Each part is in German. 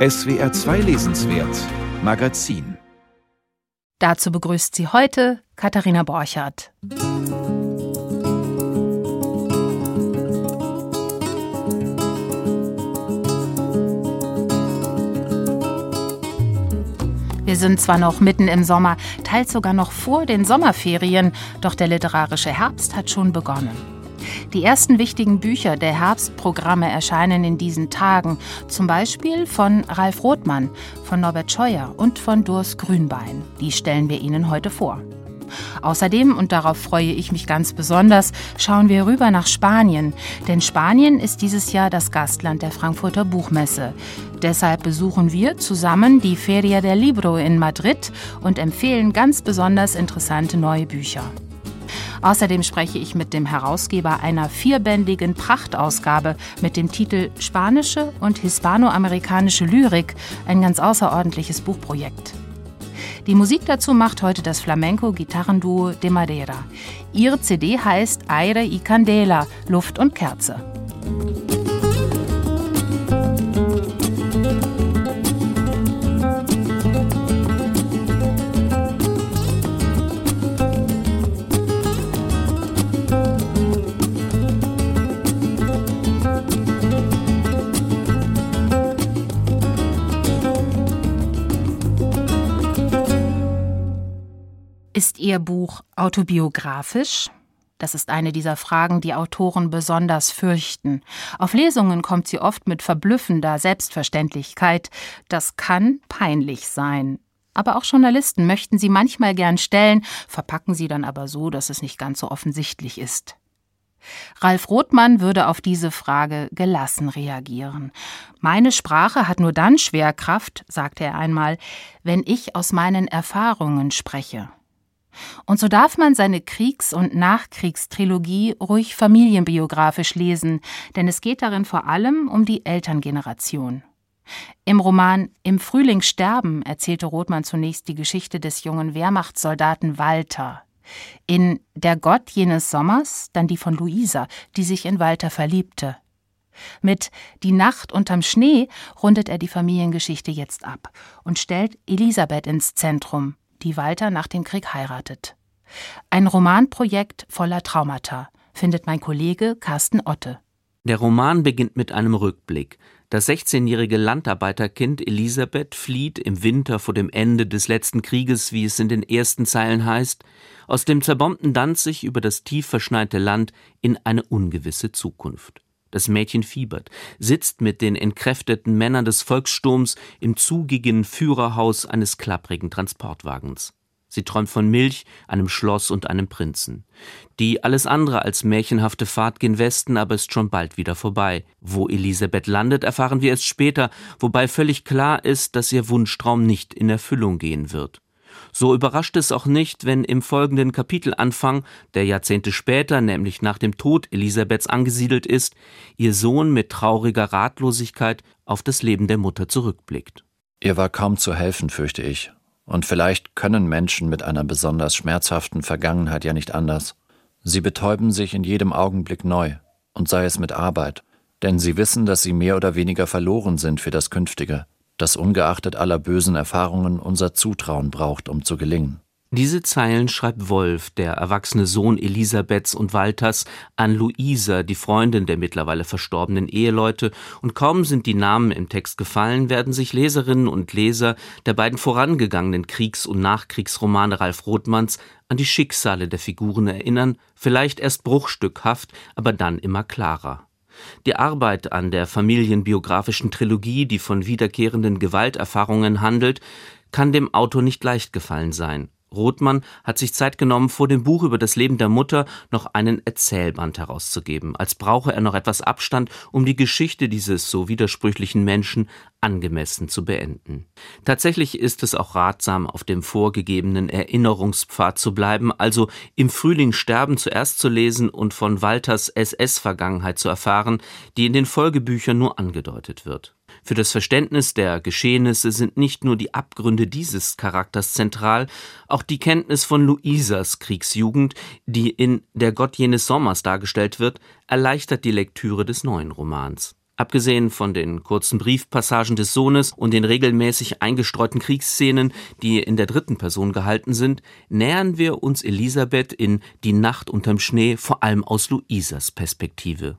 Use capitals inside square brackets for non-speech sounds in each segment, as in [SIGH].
SWR 2 Lesenswert Magazin Dazu begrüßt sie heute Katharina Borchardt. Wir sind zwar noch mitten im Sommer, teils sogar noch vor den Sommerferien, doch der literarische Herbst hat schon begonnen. Die ersten wichtigen Bücher der Herbstprogramme erscheinen in diesen Tagen, zum Beispiel von Ralf Rothmann, von Norbert Scheuer und von Durs Grünbein. Die stellen wir Ihnen heute vor. Außerdem, und darauf freue ich mich ganz besonders, schauen wir rüber nach Spanien. Denn Spanien ist dieses Jahr das Gastland der Frankfurter Buchmesse. Deshalb besuchen wir zusammen die Feria del Libro in Madrid und empfehlen ganz besonders interessante neue Bücher. Außerdem spreche ich mit dem Herausgeber einer vierbändigen Prachtausgabe mit dem Titel Spanische und hispanoamerikanische Lyrik, ein ganz außerordentliches Buchprojekt. Die Musik dazu macht heute das Flamenco-Gitarrenduo De Madeira. Ihre CD heißt Aire y Candela, Luft und Kerze. Ist Ihr Buch autobiografisch? Das ist eine dieser Fragen, die Autoren besonders fürchten. Auf Lesungen kommt sie oft mit verblüffender Selbstverständlichkeit. Das kann peinlich sein. Aber auch Journalisten möchten sie manchmal gern stellen, verpacken sie dann aber so, dass es nicht ganz so offensichtlich ist. Ralf Rothmann würde auf diese Frage gelassen reagieren. Meine Sprache hat nur dann Schwerkraft, sagte er einmal, wenn ich aus meinen Erfahrungen spreche. Und so darf man seine Kriegs- und Nachkriegstrilogie ruhig familienbiografisch lesen, denn es geht darin vor allem um die Elterngeneration. Im Roman Im Frühling sterben erzählte Rothmann zunächst die Geschichte des jungen Wehrmachtssoldaten Walter. In Der Gott jenes Sommers dann die von Luisa, die sich in Walter verliebte. Mit Die Nacht unterm Schnee rundet er die Familiengeschichte jetzt ab und stellt Elisabeth ins Zentrum, die Walter nach dem Krieg heiratet. Ein Romanprojekt voller Traumata, findet mein Kollege Carsten Otte. Der Roman beginnt mit einem Rückblick. Das 16-jährige Landarbeiterkind Elisabeth flieht im Winter vor dem Ende des letzten Krieges, wie es in den ersten Zeilen heißt, aus dem zerbombten Danzig über das tief verschneite Land in eine ungewisse Zukunft. Das Mädchen fiebert, sitzt mit den entkräfteten Männern des Volkssturms im zugigen Führerhaus eines klapprigen Transportwagens. Sie träumt von Milch, einem Schloss und einem Prinzen. Die alles andere als märchenhafte Fahrt gen Westen aber ist schon bald wieder vorbei. Wo Elisabeth landet, erfahren wir erst später, wobei völlig klar ist, dass ihr Wunschtraum nicht in Erfüllung gehen wird. So überrascht es auch nicht, wenn im folgenden Kapitelanfang, der Jahrzehnte später, nämlich nach dem Tod Elisabeths angesiedelt ist, ihr Sohn mit trauriger Ratlosigkeit auf das Leben der Mutter zurückblickt. Ihr war kaum zu helfen, fürchte ich. Und vielleicht können Menschen mit einer besonders schmerzhaften Vergangenheit ja nicht anders. Sie betäuben sich in jedem Augenblick neu, und sei es mit Arbeit, denn sie wissen, dass sie mehr oder weniger verloren sind für das Künftige das ungeachtet aller bösen Erfahrungen unser Zutrauen braucht, um zu gelingen. Diese Zeilen schreibt Wolf, der erwachsene Sohn Elisabeths und Walters, an Luisa, die Freundin der mittlerweile verstorbenen Eheleute, und kaum sind die Namen im Text gefallen, werden sich Leserinnen und Leser der beiden vorangegangenen Kriegs- und Nachkriegsromane Ralf Rothmanns an die Schicksale der Figuren erinnern, vielleicht erst bruchstückhaft, aber dann immer klarer. Die Arbeit an der familienbiografischen Trilogie, die von wiederkehrenden Gewalterfahrungen handelt, kann dem Autor nicht leicht gefallen sein. Rothmann hat sich Zeit genommen, vor dem Buch über das Leben der Mutter noch einen Erzählband herauszugeben, als brauche er noch etwas Abstand, um die Geschichte dieses so widersprüchlichen Menschen angemessen zu beenden. Tatsächlich ist es auch ratsam, auf dem vorgegebenen Erinnerungspfad zu bleiben, also im Frühling sterben zuerst zu lesen und von Walters SS-Vergangenheit zu erfahren, die in den Folgebüchern nur angedeutet wird. Für das Verständnis der Geschehnisse sind nicht nur die Abgründe dieses Charakters zentral, auch die Kenntnis von Luisas Kriegsjugend, die in Der Gott jenes Sommers dargestellt wird, erleichtert die Lektüre des neuen Romans. Abgesehen von den kurzen Briefpassagen des Sohnes und den regelmäßig eingestreuten Kriegsszenen, die in der dritten Person gehalten sind, nähern wir uns Elisabeth in Die Nacht unterm Schnee vor allem aus Luisas Perspektive.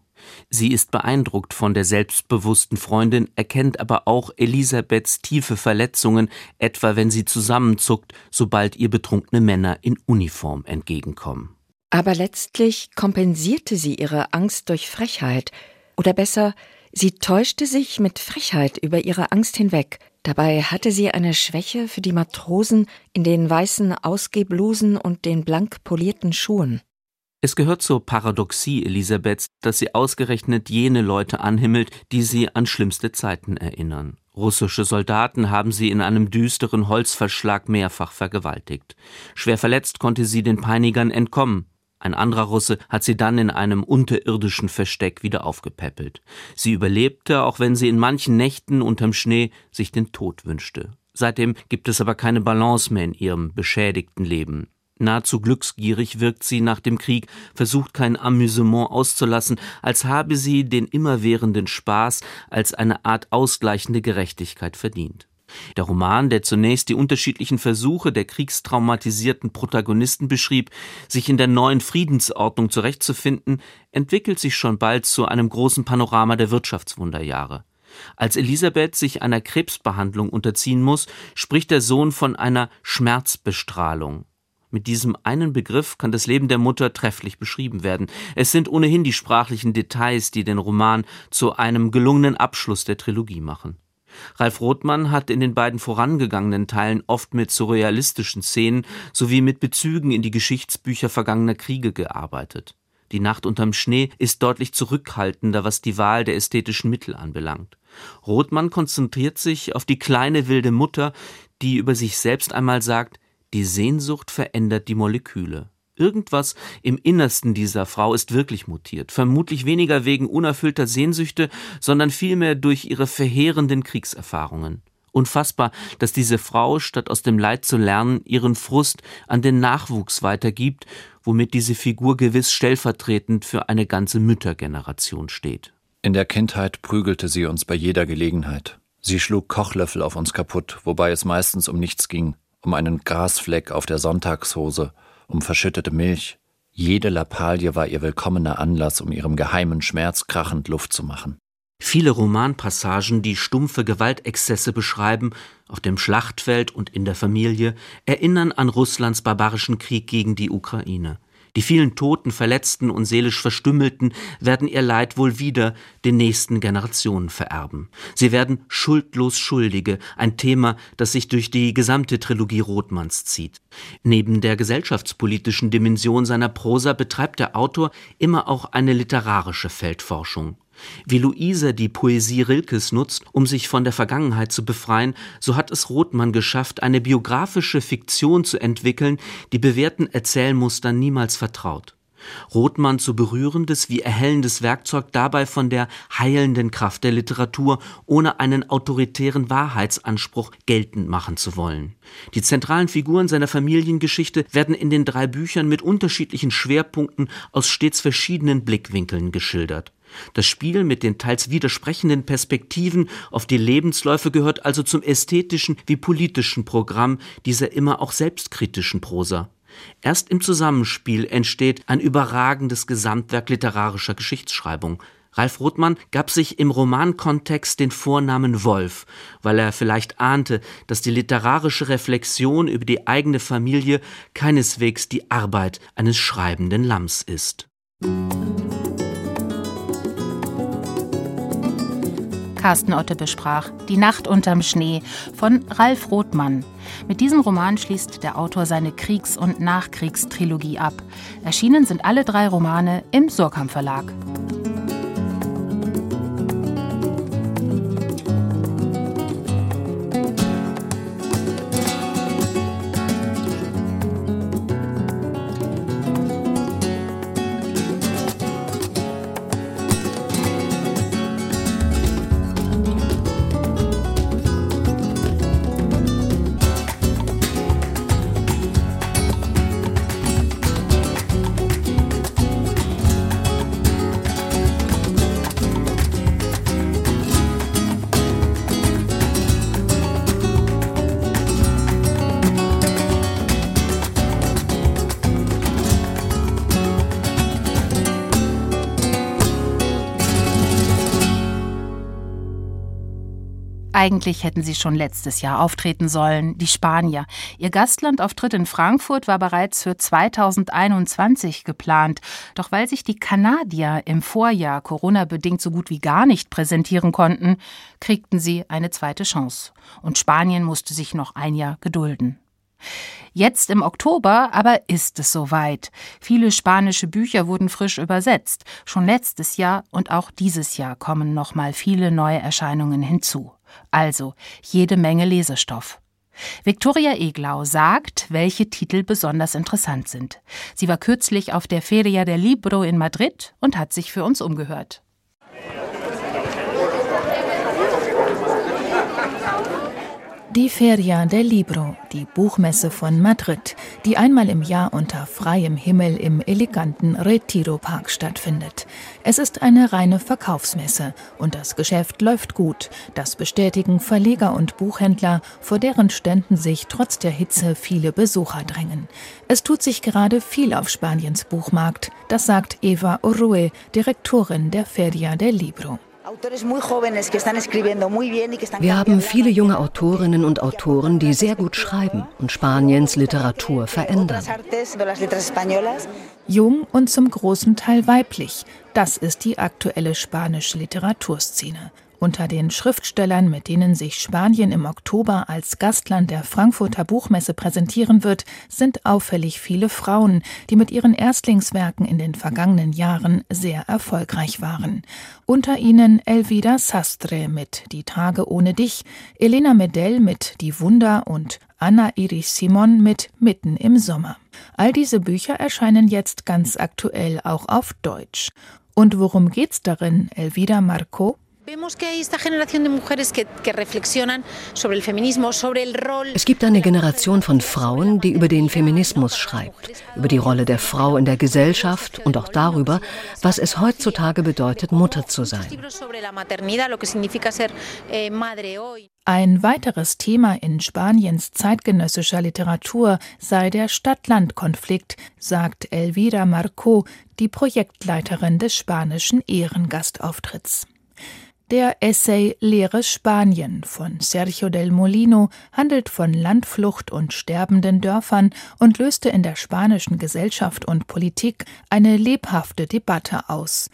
Sie ist beeindruckt von der selbstbewussten Freundin, erkennt aber auch Elisabeths tiefe Verletzungen, etwa wenn sie zusammenzuckt, sobald ihr betrunkene Männer in Uniform entgegenkommen. Aber letztlich kompensierte sie ihre Angst durch Frechheit, oder besser, sie täuschte sich mit Frechheit über ihre Angst hinweg. Dabei hatte sie eine Schwäche für die Matrosen in den weißen Ausgehblusen und den blank polierten Schuhen. Es gehört zur Paradoxie Elisabeths, dass sie ausgerechnet jene Leute anhimmelt, die sie an schlimmste Zeiten erinnern. Russische Soldaten haben sie in einem düsteren Holzverschlag mehrfach vergewaltigt. Schwer verletzt konnte sie den Peinigern entkommen. Ein anderer Russe hat sie dann in einem unterirdischen Versteck wieder aufgepäppelt. Sie überlebte, auch wenn sie in manchen Nächten unterm Schnee sich den Tod wünschte. Seitdem gibt es aber keine Balance mehr in ihrem beschädigten Leben. Nahezu glücksgierig wirkt sie nach dem Krieg, versucht kein Amüsement auszulassen, als habe sie den immerwährenden Spaß als eine Art ausgleichende Gerechtigkeit verdient. Der Roman, der zunächst die unterschiedlichen Versuche der kriegstraumatisierten Protagonisten beschrieb, sich in der neuen Friedensordnung zurechtzufinden, entwickelt sich schon bald zu einem großen Panorama der Wirtschaftswunderjahre. Als Elisabeth sich einer Krebsbehandlung unterziehen muss, spricht der Sohn von einer Schmerzbestrahlung. Mit diesem einen Begriff kann das Leben der Mutter trefflich beschrieben werden. Es sind ohnehin die sprachlichen Details, die den Roman zu einem gelungenen Abschluss der Trilogie machen. Ralf Rothmann hat in den beiden vorangegangenen Teilen oft mit surrealistischen Szenen sowie mit Bezügen in die Geschichtsbücher vergangener Kriege gearbeitet. Die Nacht unterm Schnee ist deutlich zurückhaltender, was die Wahl der ästhetischen Mittel anbelangt. Rothmann konzentriert sich auf die kleine wilde Mutter, die über sich selbst einmal sagt, die Sehnsucht verändert die Moleküle. Irgendwas im Innersten dieser Frau ist wirklich mutiert, vermutlich weniger wegen unerfüllter Sehnsüchte, sondern vielmehr durch ihre verheerenden Kriegserfahrungen. Unfassbar, dass diese Frau, statt aus dem Leid zu lernen, ihren Frust an den Nachwuchs weitergibt, womit diese Figur gewiss stellvertretend für eine ganze Müttergeneration steht. In der Kindheit prügelte sie uns bei jeder Gelegenheit. Sie schlug Kochlöffel auf uns kaputt, wobei es meistens um nichts ging um einen Grasfleck auf der Sonntagshose, um verschüttete Milch. Jede Lappalie war ihr willkommener Anlass, um ihrem geheimen Schmerz krachend Luft zu machen. Viele Romanpassagen, die stumpfe Gewaltexzesse beschreiben, auf dem Schlachtfeld und in der Familie, erinnern an Russlands barbarischen Krieg gegen die Ukraine. Die vielen Toten, Verletzten und seelisch Verstümmelten werden ihr Leid wohl wieder den nächsten Generationen vererben. Sie werden schuldlos Schuldige, ein Thema, das sich durch die gesamte Trilogie Rothmanns zieht. Neben der gesellschaftspolitischen Dimension seiner Prosa betreibt der Autor immer auch eine literarische Feldforschung. Wie Luise die Poesie Rilkes nutzt, um sich von der Vergangenheit zu befreien, so hat es Rothmann geschafft, eine biografische Fiktion zu entwickeln, die bewährten Erzählmustern niemals vertraut. Rothmann zu berührendes wie erhellendes Werkzeug dabei von der heilenden Kraft der Literatur, ohne einen autoritären Wahrheitsanspruch geltend machen zu wollen. Die zentralen Figuren seiner Familiengeschichte werden in den drei Büchern mit unterschiedlichen Schwerpunkten aus stets verschiedenen Blickwinkeln geschildert. Das Spiel mit den teils widersprechenden Perspektiven auf die Lebensläufe gehört also zum ästhetischen wie politischen Programm dieser immer auch selbstkritischen Prosa. Erst im Zusammenspiel entsteht ein überragendes Gesamtwerk literarischer Geschichtsschreibung. Ralf Rothmann gab sich im Romankontext den Vornamen Wolf, weil er vielleicht ahnte, dass die literarische Reflexion über die eigene Familie keineswegs die Arbeit eines schreibenden Lamms ist. Carsten Otte besprach Die Nacht unterm Schnee von Ralf Rothmann. Mit diesem Roman schließt der Autor seine Kriegs- und Nachkriegstrilogie ab. Erschienen sind alle drei Romane im Surkamp Verlag. Eigentlich hätten sie schon letztes Jahr auftreten sollen, die Spanier. Ihr Gastlandauftritt in Frankfurt war bereits für 2021 geplant. Doch weil sich die Kanadier im Vorjahr Corona-bedingt so gut wie gar nicht präsentieren konnten, kriegten sie eine zweite Chance. Und Spanien musste sich noch ein Jahr gedulden. Jetzt im Oktober aber ist es soweit. Viele spanische Bücher wurden frisch übersetzt. Schon letztes Jahr und auch dieses Jahr kommen noch mal viele neue Erscheinungen hinzu. Also jede Menge Lesestoff. Viktoria Eglau sagt, welche Titel besonders interessant sind. Sie war kürzlich auf der Feria del Libro in Madrid und hat sich für uns umgehört. Die Feria del Libro, die Buchmesse von Madrid, die einmal im Jahr unter freiem Himmel im eleganten Retiro Park stattfindet. Es ist eine reine Verkaufsmesse und das Geschäft läuft gut. Das bestätigen Verleger und Buchhändler, vor deren Ständen sich trotz der Hitze viele Besucher drängen. Es tut sich gerade viel auf Spaniens Buchmarkt, das sagt Eva Orue, Direktorin der Feria del Libro. Wir haben viele junge Autorinnen und Autoren, die sehr gut schreiben und Spaniens Literatur verändern. Jung und zum großen Teil weiblich, das ist die aktuelle spanische Literaturszene. Unter den Schriftstellern, mit denen sich Spanien im Oktober als Gastland der Frankfurter Buchmesse präsentieren wird, sind auffällig viele Frauen, die mit ihren Erstlingswerken in den vergangenen Jahren sehr erfolgreich waren. Unter ihnen Elvira Sastre mit Die Tage ohne dich, Elena Medell mit Die Wunder und Anna Iris Simon mit Mitten im Sommer. All diese Bücher erscheinen jetzt ganz aktuell auch auf Deutsch. Und worum geht's darin, Elvira Marco? Es gibt eine Generation von Frauen, die über den Feminismus schreibt, über die Rolle der Frau in der Gesellschaft und auch darüber, was es heutzutage bedeutet, Mutter zu sein. Eh, Ein weiteres Thema in Spaniens zeitgenössischer Literatur sei der Stadt-Land-Konflikt, sagt Elvira Marco, die Projektleiterin des spanischen Ehrengastauftritts. Der Essay Leere Spanien von Sergio del Molino handelt von Landflucht und sterbenden Dörfern und löste in der spanischen Gesellschaft und Politik eine lebhafte Debatte aus.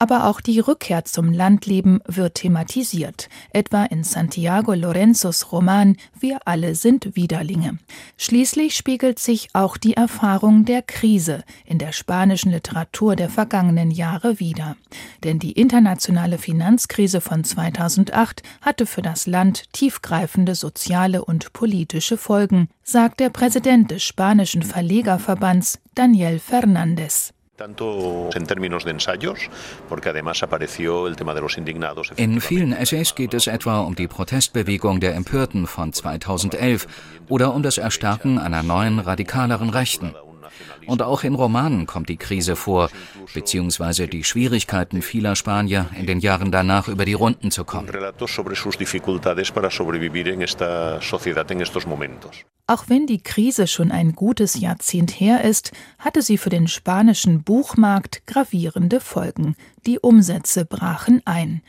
Aber auch die Rückkehr zum Landleben wird thematisiert, etwa in Santiago Lorenzos Roman Wir alle sind Widerlinge. Schließlich spiegelt sich auch die Erfahrung der Krise in der spanischen Literatur der vergangenen Jahre wider. Denn die internationale Finanzkrise von 2008 hatte für das Land tiefgreifende soziale und politische Folgen, sagt der Präsident des spanischen Verlegerverbands Daniel Fernandez. In vielen Essays geht es etwa um die Protestbewegung der Empörten von 2011 oder um das Erstarken einer neuen, radikaleren Rechten. Und auch in Romanen kommt die Krise vor, beziehungsweise die Schwierigkeiten vieler Spanier in den Jahren danach über die Runden zu kommen. Auch wenn die Krise schon ein gutes Jahrzehnt her ist, hatte sie für den spanischen Buchmarkt gravierende Folgen. Die Umsätze brachen ein.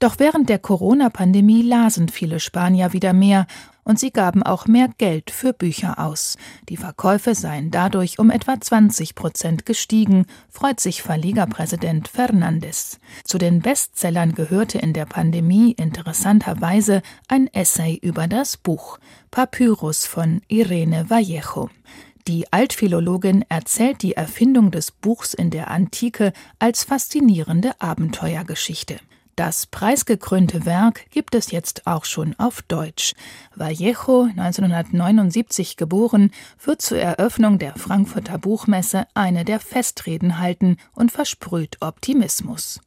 Doch während der Corona-Pandemie lasen viele Spanier wieder mehr und sie gaben auch mehr Geld für Bücher aus. Die Verkäufe seien dadurch um etwa 20 Prozent gestiegen, freut sich Verlegerpräsident Fernandes. Zu den Bestsellern gehörte in der Pandemie interessanterweise ein Essay über das Buch Papyrus von Irene Vallejo. Die Altphilologin erzählt die Erfindung des Buchs in der Antike als faszinierende Abenteuergeschichte. Das preisgekrönte Werk gibt es jetzt auch schon auf Deutsch. Vallejo, 1979 geboren, wird zur Eröffnung der Frankfurter Buchmesse eine der Festreden halten und versprüht Optimismus.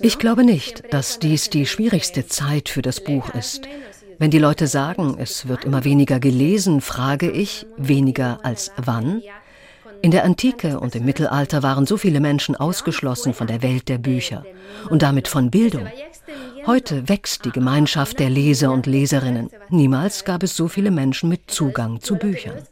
Ich glaube nicht, dass dies die schwierigste Zeit für das Buch ist. Wenn die Leute sagen, es wird immer weniger gelesen, frage ich, weniger als wann? In der Antike und im Mittelalter waren so viele Menschen ausgeschlossen von der Welt der Bücher und damit von Bildung. Heute wächst die Gemeinschaft der Leser und Leserinnen. Niemals gab es so viele Menschen mit Zugang zu Büchern.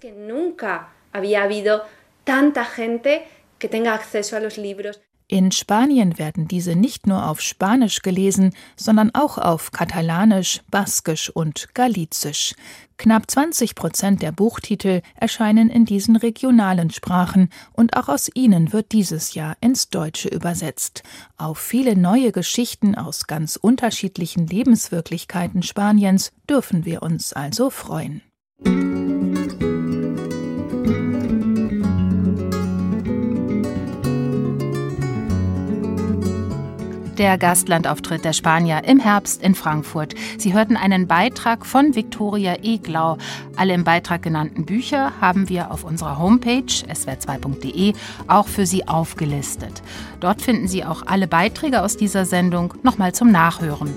In Spanien werden diese nicht nur auf Spanisch gelesen, sondern auch auf Katalanisch, Baskisch und Galizisch. Knapp 20 Prozent der Buchtitel erscheinen in diesen regionalen Sprachen und auch aus ihnen wird dieses Jahr ins Deutsche übersetzt. Auf viele neue Geschichten aus ganz unterschiedlichen Lebenswirklichkeiten Spaniens dürfen wir uns also freuen. Der Gastlandauftritt der Spanier im Herbst in Frankfurt. Sie hörten einen Beitrag von Viktoria Eglau. Alle im Beitrag genannten Bücher haben wir auf unserer Homepage swr2.de auch für Sie aufgelistet. Dort finden Sie auch alle Beiträge aus dieser Sendung nochmal zum Nachhören.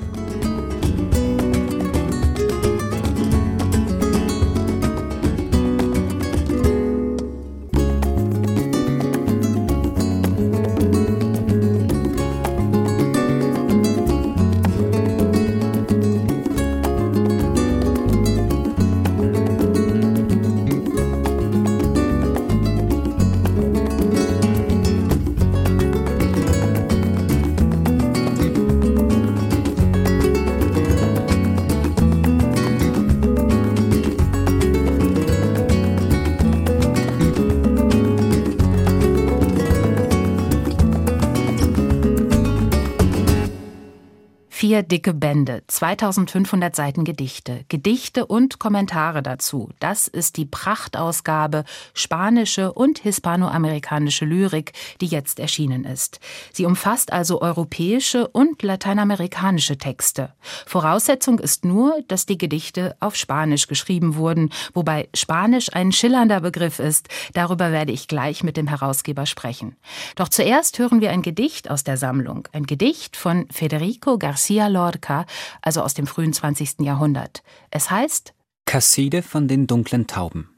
Vier dicke Bände, 2500 Seiten Gedichte, Gedichte und Kommentare dazu. Das ist die Prachtausgabe spanische und hispanoamerikanische Lyrik, die jetzt erschienen ist. Sie umfasst also europäische und lateinamerikanische Texte. Voraussetzung ist nur, dass die Gedichte auf Spanisch geschrieben wurden, wobei Spanisch ein schillernder Begriff ist. Darüber werde ich gleich mit dem Herausgeber sprechen. Doch zuerst hören wir ein Gedicht aus der Sammlung, ein Gedicht von Federico Garcia Garcia Lorca, also aus dem frühen 20. Jahrhundert. Es heißt Kasside von den dunklen Tauben.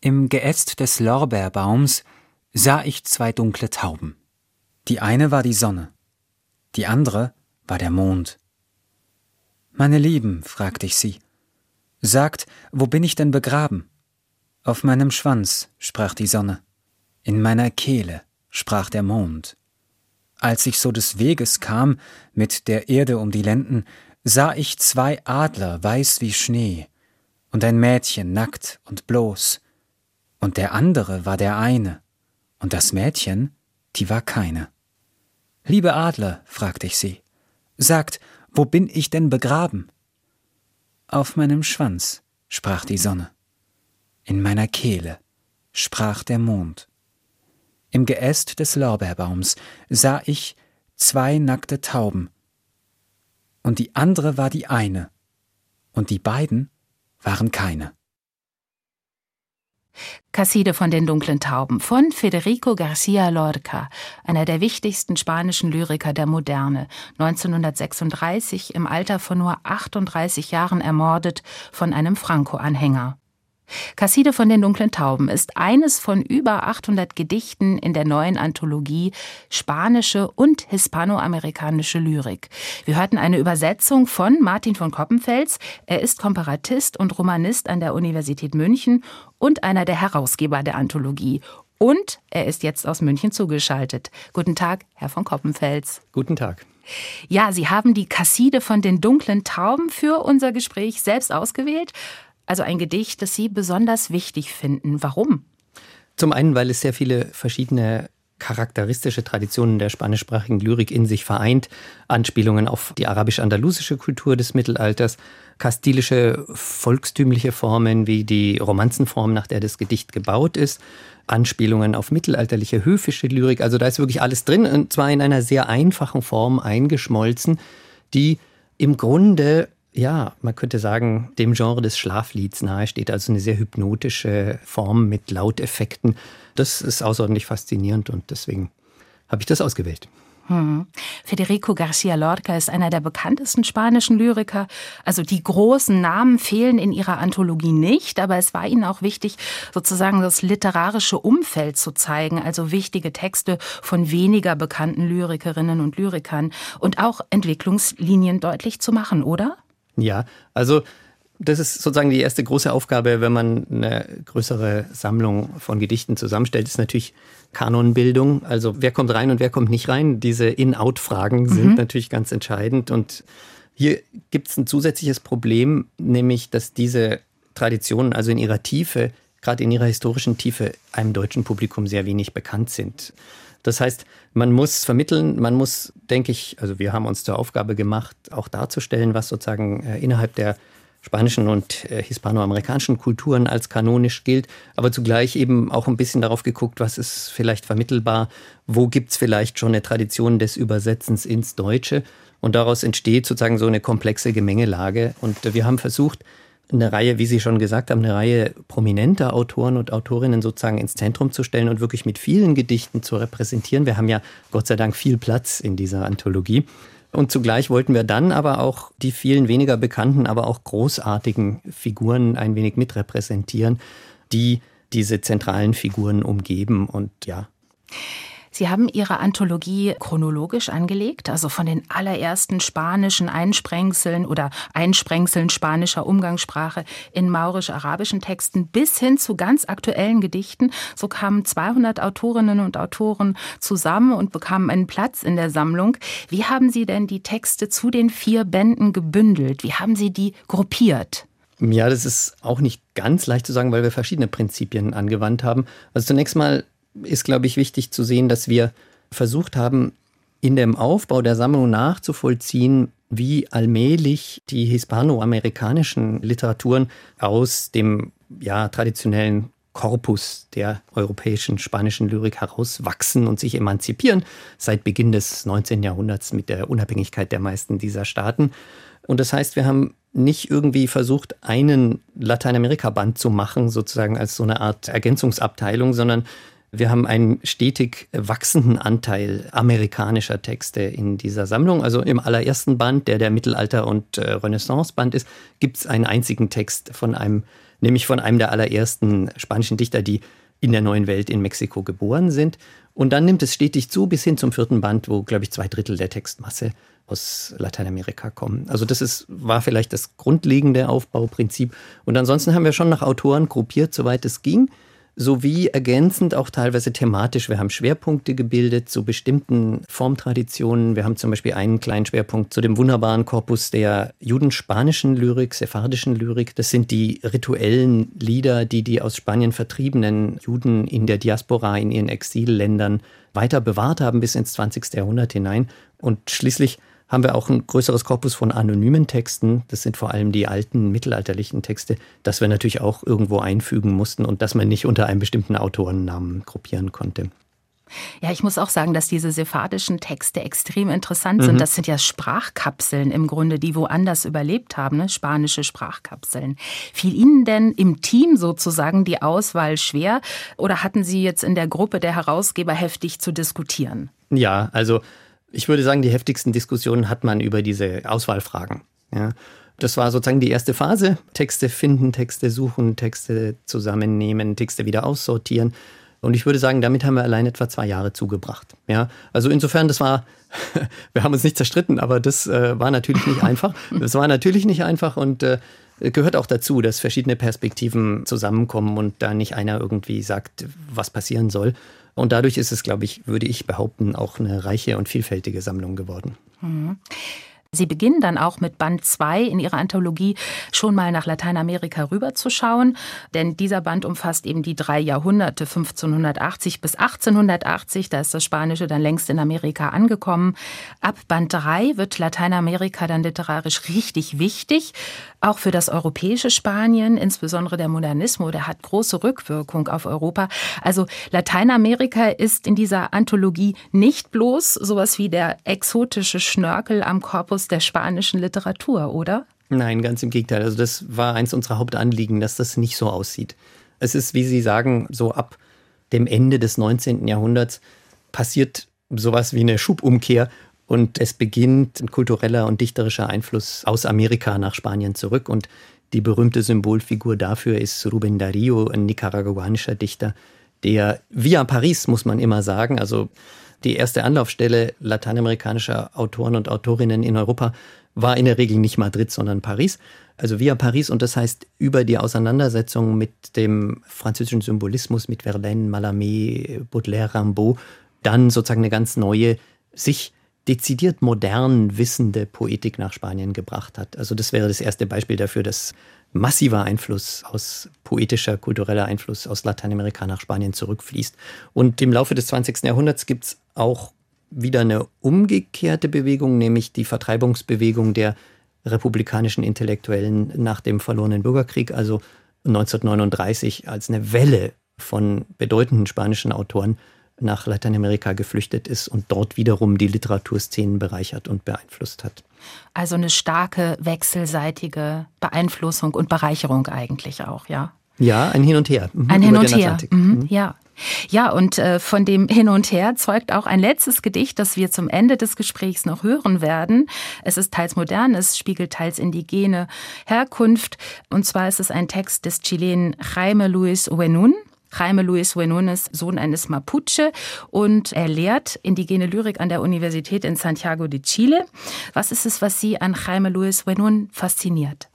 Im Geäst des Lorbeerbaums sah ich zwei dunkle Tauben. Die eine war die Sonne, die andere war der Mond. Meine Lieben, fragte ich sie, sagt, wo bin ich denn begraben? Auf meinem Schwanz, sprach die Sonne. In meiner Kehle, sprach der Mond. Als ich so des Weges kam, mit der Erde um die Lenden, sah ich zwei Adler weiß wie Schnee und ein Mädchen nackt und bloß. Und der andere war der eine, und das Mädchen, die war keine. Liebe Adler, fragte ich sie, sagt, wo bin ich denn begraben? Auf meinem Schwanz, sprach die Sonne. In meiner Kehle, sprach der Mond. Im Geäst des Lorbeerbaums sah ich zwei nackte Tauben, und die andere war die eine, und die beiden waren keine. Casside von den dunklen Tauben von Federico García Lorca, einer der wichtigsten spanischen Lyriker der Moderne, 1936 im Alter von nur 38 Jahren ermordet von einem Franco-Anhänger. Casside von den dunklen Tauben ist eines von über 800 Gedichten in der neuen Anthologie Spanische und hispanoamerikanische Lyrik. Wir hörten eine Übersetzung von Martin von Koppenfels. Er ist Komparatist und Romanist an der Universität München und einer der Herausgeber der Anthologie. Und er ist jetzt aus München zugeschaltet. Guten Tag, Herr von Koppenfels. Guten Tag. Ja, Sie haben die Kasside von den dunklen Tauben für unser Gespräch selbst ausgewählt. Also ein Gedicht, das Sie besonders wichtig finden. Warum? Zum einen, weil es sehr viele verschiedene charakteristische Traditionen der spanischsprachigen Lyrik in sich vereint, Anspielungen auf die arabisch-andalusische Kultur des Mittelalters, kastilische volkstümliche Formen wie die Romanzenform, nach der das Gedicht gebaut ist, Anspielungen auf mittelalterliche höfische Lyrik, also da ist wirklich alles drin und zwar in einer sehr einfachen Form eingeschmolzen, die im Grunde ja, man könnte sagen, dem Genre des Schlaflieds nahesteht, also eine sehr hypnotische Form mit Lauteffekten. Das ist außerordentlich faszinierend und deswegen habe ich das ausgewählt. Hm. Federico García Lorca ist einer der bekanntesten spanischen Lyriker. Also die großen Namen fehlen in ihrer Anthologie nicht, aber es war ihnen auch wichtig, sozusagen das literarische Umfeld zu zeigen, also wichtige Texte von weniger bekannten Lyrikerinnen und Lyrikern und auch Entwicklungslinien deutlich zu machen, oder? Ja, also das ist sozusagen die erste große Aufgabe, wenn man eine größere Sammlung von Gedichten zusammenstellt, ist natürlich Kanonbildung. Also wer kommt rein und wer kommt nicht rein. Diese In-Out-Fragen sind mhm. natürlich ganz entscheidend. Und hier gibt es ein zusätzliches Problem, nämlich dass diese Traditionen, also in ihrer Tiefe, gerade in ihrer historischen Tiefe, einem deutschen Publikum sehr wenig bekannt sind. Das heißt, man muss vermitteln, man muss, denke ich, also wir haben uns zur Aufgabe gemacht, auch darzustellen, was sozusagen äh, innerhalb der spanischen und äh, hispanoamerikanischen Kulturen als kanonisch gilt, aber zugleich eben auch ein bisschen darauf geguckt, was ist vielleicht vermittelbar, wo gibt es vielleicht schon eine Tradition des Übersetzens ins Deutsche. Und daraus entsteht sozusagen so eine komplexe Gemengelage. Und äh, wir haben versucht, eine Reihe, wie Sie schon gesagt haben, eine Reihe prominenter Autoren und Autorinnen sozusagen ins Zentrum zu stellen und wirklich mit vielen Gedichten zu repräsentieren. Wir haben ja Gott sei Dank viel Platz in dieser Anthologie. Und zugleich wollten wir dann aber auch die vielen weniger bekannten, aber auch großartigen Figuren ein wenig mitrepräsentieren, die diese zentralen Figuren umgeben und ja. Sie haben Ihre Anthologie chronologisch angelegt, also von den allerersten spanischen Einsprengseln oder Einsprengseln spanischer Umgangssprache in maurisch-arabischen Texten bis hin zu ganz aktuellen Gedichten. So kamen 200 Autorinnen und Autoren zusammen und bekamen einen Platz in der Sammlung. Wie haben Sie denn die Texte zu den vier Bänden gebündelt? Wie haben Sie die gruppiert? Ja, das ist auch nicht ganz leicht zu sagen, weil wir verschiedene Prinzipien angewandt haben. Also zunächst mal ist, glaube ich, wichtig zu sehen, dass wir versucht haben, in dem Aufbau der Sammlung nachzuvollziehen, wie allmählich die hispanoamerikanischen Literaturen aus dem ja, traditionellen Korpus der europäischen spanischen Lyrik herauswachsen und sich emanzipieren seit Beginn des 19. Jahrhunderts mit der Unabhängigkeit der meisten dieser Staaten. Und das heißt, wir haben nicht irgendwie versucht, einen Lateinamerika-Band zu machen, sozusagen als so eine Art Ergänzungsabteilung, sondern wir haben einen stetig wachsenden Anteil amerikanischer Texte in dieser Sammlung. Also im allerersten Band, der der Mittelalter- und äh, Renaissance-Band ist, gibt es einen einzigen Text von einem, nämlich von einem der allerersten spanischen Dichter, die in der neuen Welt in Mexiko geboren sind. Und dann nimmt es stetig zu bis hin zum vierten Band, wo, glaube ich, zwei Drittel der Textmasse aus Lateinamerika kommen. Also das ist, war vielleicht das grundlegende Aufbauprinzip. Und ansonsten haben wir schon nach Autoren gruppiert, soweit es ging sowie ergänzend auch teilweise thematisch. Wir haben Schwerpunkte gebildet zu bestimmten Formtraditionen. Wir haben zum Beispiel einen kleinen Schwerpunkt zu dem wunderbaren Korpus der judenspanischen Lyrik, sephardischen Lyrik. Das sind die rituellen Lieder, die die aus Spanien vertriebenen Juden in der Diaspora, in ihren Exilländern weiter bewahrt haben bis ins 20. Jahrhundert hinein. Und schließlich haben wir auch ein größeres Korpus von anonymen Texten. Das sind vor allem die alten mittelalterlichen Texte, das wir natürlich auch irgendwo einfügen mussten und dass man nicht unter einem bestimmten Autorennamen gruppieren konnte. Ja, ich muss auch sagen, dass diese sephardischen Texte extrem interessant sind. Mhm. Das sind ja Sprachkapseln im Grunde, die woanders überlebt haben, ne? spanische Sprachkapseln. Fiel Ihnen denn im Team sozusagen die Auswahl schwer oder hatten Sie jetzt in der Gruppe der Herausgeber heftig zu diskutieren? Ja, also ich würde sagen, die heftigsten Diskussionen hat man über diese Auswahlfragen. Ja. Das war sozusagen die erste Phase. Texte finden, Texte suchen, Texte zusammennehmen, Texte wieder aussortieren. Und ich würde sagen, damit haben wir allein etwa zwei Jahre zugebracht. Ja, also insofern, das war, [LAUGHS] wir haben uns nicht zerstritten, aber das äh, war natürlich nicht einfach. Das war natürlich nicht einfach und äh, gehört auch dazu, dass verschiedene Perspektiven zusammenkommen und da nicht einer irgendwie sagt, was passieren soll. Und dadurch ist es, glaube ich, würde ich behaupten, auch eine reiche und vielfältige Sammlung geworden. Mhm. Sie beginnen dann auch mit Band 2 in Ihrer Anthologie schon mal nach Lateinamerika rüberzuschauen, denn dieser Band umfasst eben die drei Jahrhunderte 1580 bis 1880, da ist das Spanische dann längst in Amerika angekommen. Ab Band 3 wird Lateinamerika dann literarisch richtig wichtig, auch für das europäische Spanien, insbesondere der Modernismus, der hat große Rückwirkung auf Europa. Also Lateinamerika ist in dieser Anthologie nicht bloß sowas wie der exotische Schnörkel am Korpus Fokus der spanischen Literatur, oder? Nein, ganz im Gegenteil. Also das war eins unserer Hauptanliegen, dass das nicht so aussieht. Es ist, wie Sie sagen, so ab dem Ende des 19. Jahrhunderts passiert sowas wie eine Schubumkehr und es beginnt ein kultureller und dichterischer Einfluss aus Amerika nach Spanien zurück und die berühmte Symbolfigur dafür ist Rubén Darío, ein nicaraguanischer Dichter, der via Paris, muss man immer sagen, also Die erste Anlaufstelle lateinamerikanischer Autoren und Autorinnen in Europa war in der Regel nicht Madrid, sondern Paris. Also via Paris und das heißt über die Auseinandersetzung mit dem französischen Symbolismus, mit Verlaine, Mallarmé, Baudelaire, Rimbaud, dann sozusagen eine ganz neue, sich dezidiert modern wissende Poetik nach Spanien gebracht hat. Also das wäre das erste Beispiel dafür, dass massiver Einfluss aus poetischer, kultureller Einfluss aus Lateinamerika nach Spanien zurückfließt. Und im Laufe des 20. Jahrhunderts gibt es auch wieder eine umgekehrte Bewegung, nämlich die Vertreibungsbewegung der republikanischen Intellektuellen nach dem verlorenen Bürgerkrieg, also 1939 als eine Welle von bedeutenden spanischen Autoren nach Lateinamerika geflüchtet ist und dort wiederum die Literaturszenen bereichert und beeinflusst hat. Also eine starke wechselseitige Beeinflussung und Bereicherung eigentlich auch, ja? Ja, ein Hin und Her. Mhm, ein Hin und Her, mhm, mhm, ja. Ja, und äh, von dem Hin und Her zeugt auch ein letztes Gedicht, das wir zum Ende des Gesprächs noch hören werden. Es ist teils modern, es spiegelt teils indigene Herkunft. Und zwar ist es ein Text des Chilenen Jaime Luis Uenun. Jaime Luis Uenun ist Sohn eines Mapuche und er lehrt indigene Lyrik an der Universität in Santiago de Chile. Was ist es, was Sie an Jaime Luis Uenun fasziniert?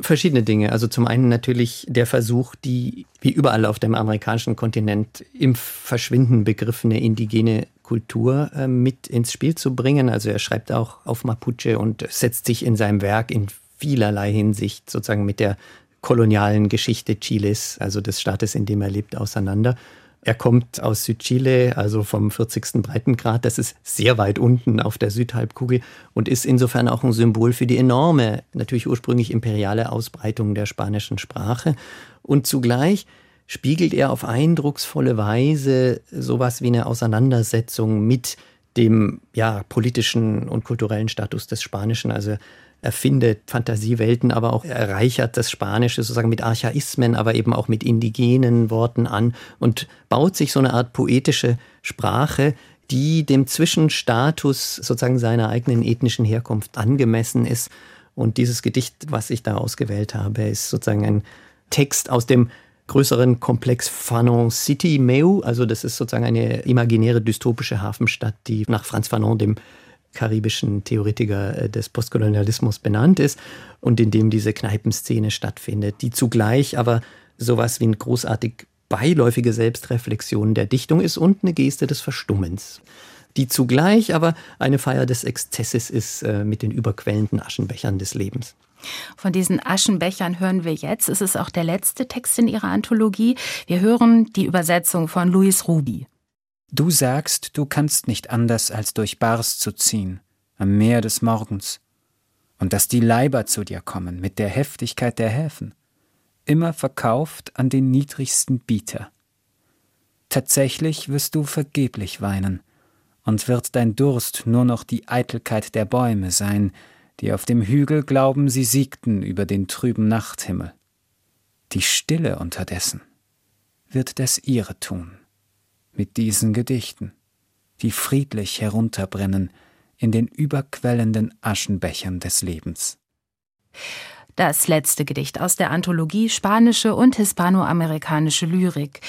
Verschiedene Dinge. Also zum einen natürlich der Versuch, die wie überall auf dem amerikanischen Kontinent im Verschwinden begriffene indigene Kultur äh, mit ins Spiel zu bringen. Also er schreibt auch auf Mapuche und setzt sich in seinem Werk in vielerlei Hinsicht sozusagen mit der kolonialen Geschichte Chiles, also des Staates, in dem er lebt, auseinander. Er kommt aus Südchile, also vom 40. Breitengrad. Das ist sehr weit unten auf der Südhalbkugel und ist insofern auch ein Symbol für die enorme, natürlich ursprünglich imperiale Ausbreitung der spanischen Sprache. Und zugleich spiegelt er auf eindrucksvolle Weise sowas wie eine Auseinandersetzung mit dem ja, politischen und kulturellen Status des Spanischen. Also erfindet Fantasiewelten, aber auch erreichert das Spanische sozusagen mit Archaismen, aber eben auch mit indigenen Worten an und baut sich so eine Art poetische Sprache, die dem Zwischenstatus sozusagen seiner eigenen ethnischen Herkunft angemessen ist. Und dieses Gedicht, was ich da ausgewählt habe, ist sozusagen ein Text aus dem größeren Komplex Fanon City Meu. Also das ist sozusagen eine imaginäre dystopische Hafenstadt, die nach Franz Fanon, dem karibischen Theoretiker äh, des Postkolonialismus benannt ist und in dem diese Kneipenszene stattfindet, die zugleich aber sowas wie eine großartig beiläufige Selbstreflexion der Dichtung ist und eine Geste des Verstummens, die zugleich aber eine Feier des Exzesses ist äh, mit den überquellenden Aschenbechern des Lebens. Von diesen Aschenbechern hören wir jetzt. Es ist auch der letzte Text in Ihrer Anthologie. Wir hören die Übersetzung von Louis Ruby. Du sagst, du kannst nicht anders, als durch Bars zu ziehen, am Meer des Morgens, und dass die Leiber zu dir kommen mit der Heftigkeit der Häfen, immer verkauft an den niedrigsten Bieter. Tatsächlich wirst du vergeblich weinen, und wird dein Durst nur noch die Eitelkeit der Bäume sein, die auf dem Hügel glauben, sie siegten über den trüben Nachthimmel. Die Stille unterdessen wird das ihre tun mit diesen Gedichten, die friedlich herunterbrennen in den überquellenden Aschenbechern des Lebens. Das letzte Gedicht aus der Anthologie Spanische und hispanoamerikanische Lyrik.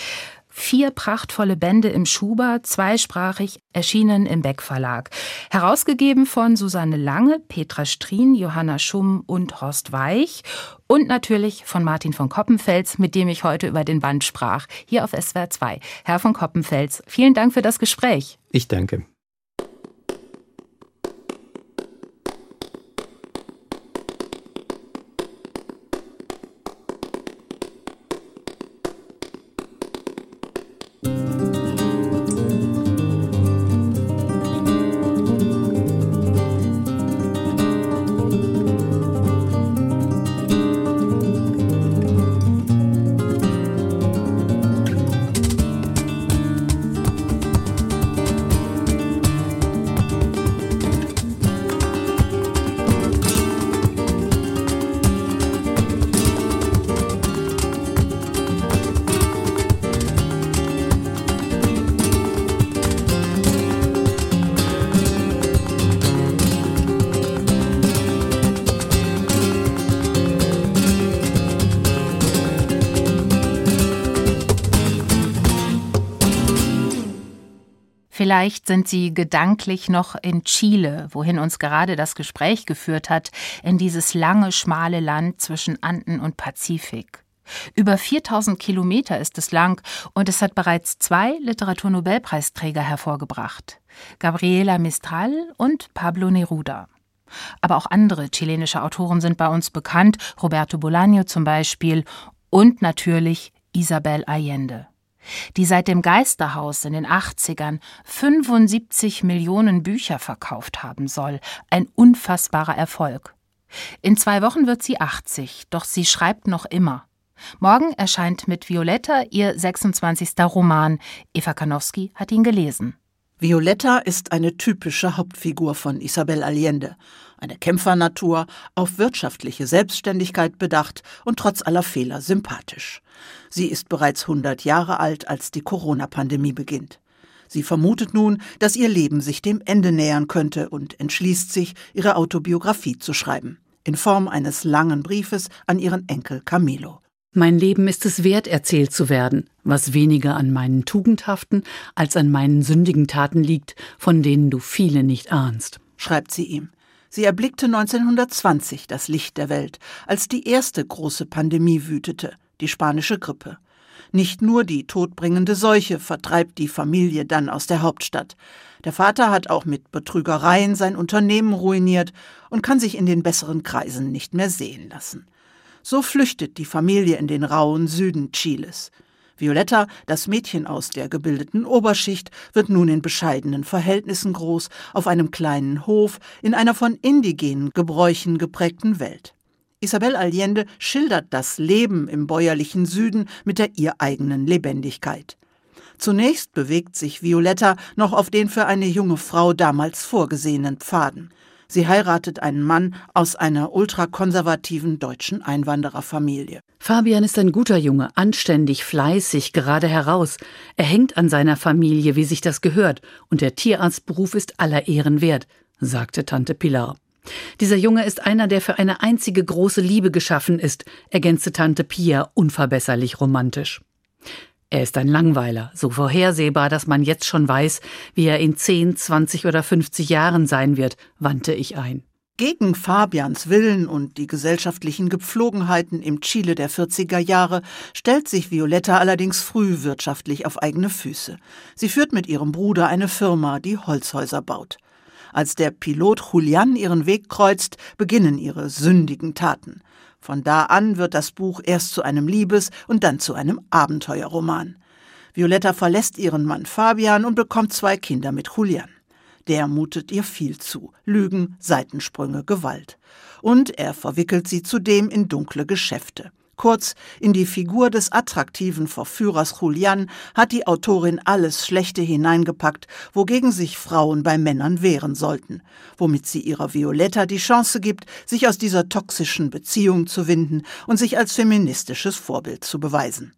Vier prachtvolle Bände im Schuber, zweisprachig, erschienen im Beck Verlag. Herausgegeben von Susanne Lange, Petra Strien, Johanna Schumm und Horst Weich. Und natürlich von Martin von Koppenfels, mit dem ich heute über den Band sprach, hier auf SWR 2. Herr von Koppenfels, vielen Dank für das Gespräch. Ich danke. Vielleicht sind Sie gedanklich noch in Chile, wohin uns gerade das Gespräch geführt hat, in dieses lange, schmale Land zwischen Anden und Pazifik. Über 4000 Kilometer ist es lang und es hat bereits zwei Literaturnobelpreisträger hervorgebracht: Gabriela Mistral und Pablo Neruda. Aber auch andere chilenische Autoren sind bei uns bekannt, Roberto Bolaño zum Beispiel und natürlich Isabel Allende die seit dem Geisterhaus in den 80ern 75 Millionen Bücher verkauft haben soll. Ein unfassbarer Erfolg. In zwei Wochen wird sie 80, doch sie schreibt noch immer. Morgen erscheint mit Violetta ihr 26. Roman. Eva Kanowski hat ihn gelesen. Violetta ist eine typische Hauptfigur von Isabel Allende. Eine Kämpfernatur, auf wirtschaftliche Selbstständigkeit bedacht und trotz aller Fehler sympathisch. Sie ist bereits 100 Jahre alt, als die Corona-Pandemie beginnt. Sie vermutet nun, dass ihr Leben sich dem Ende nähern könnte und entschließt sich, ihre Autobiografie zu schreiben. In Form eines langen Briefes an ihren Enkel Camilo. Mein Leben ist es wert, erzählt zu werden, was weniger an meinen tugendhaften als an meinen sündigen Taten liegt, von denen du viele nicht ahnst. Schreibt sie ihm. Sie erblickte 1920 das Licht der Welt, als die erste große Pandemie wütete, die spanische Grippe. Nicht nur die todbringende Seuche vertreibt die Familie dann aus der Hauptstadt. Der Vater hat auch mit Betrügereien sein Unternehmen ruiniert und kann sich in den besseren Kreisen nicht mehr sehen lassen. So flüchtet die Familie in den rauen Süden Chiles. Violetta, das Mädchen aus der gebildeten Oberschicht, wird nun in bescheidenen Verhältnissen groß, auf einem kleinen Hof, in einer von indigenen Gebräuchen geprägten Welt. Isabel Allende schildert das Leben im bäuerlichen Süden mit der ihr eigenen Lebendigkeit. Zunächst bewegt sich Violetta noch auf den für eine junge Frau damals vorgesehenen Pfaden. Sie heiratet einen Mann aus einer ultrakonservativen deutschen Einwandererfamilie. Fabian ist ein guter Junge, anständig, fleißig, gerade heraus. Er hängt an seiner Familie, wie sich das gehört, und der Tierarztberuf ist aller Ehren wert, sagte Tante Pilar. Dieser Junge ist einer, der für eine einzige große Liebe geschaffen ist, ergänzte Tante Pia unverbesserlich romantisch. Er ist ein Langweiler, so vorhersehbar, dass man jetzt schon weiß, wie er in 10, 20 oder 50 Jahren sein wird, wandte ich ein. Gegen Fabians Willen und die gesellschaftlichen Gepflogenheiten im Chile der 40er Jahre stellt sich Violetta allerdings früh wirtschaftlich auf eigene Füße. Sie führt mit ihrem Bruder eine Firma, die Holzhäuser baut. Als der Pilot Julian ihren Weg kreuzt, beginnen ihre sündigen Taten. Von da an wird das Buch erst zu einem Liebes- und dann zu einem Abenteuerroman. Violetta verlässt ihren Mann Fabian und bekommt zwei Kinder mit Julian. Der mutet ihr viel zu. Lügen, Seitensprünge, Gewalt. Und er verwickelt sie zudem in dunkle Geschäfte. Kurz, in die Figur des attraktiven Verführers Julian hat die Autorin alles Schlechte hineingepackt, wogegen sich Frauen bei Männern wehren sollten, womit sie ihrer Violetta die Chance gibt, sich aus dieser toxischen Beziehung zu winden und sich als feministisches Vorbild zu beweisen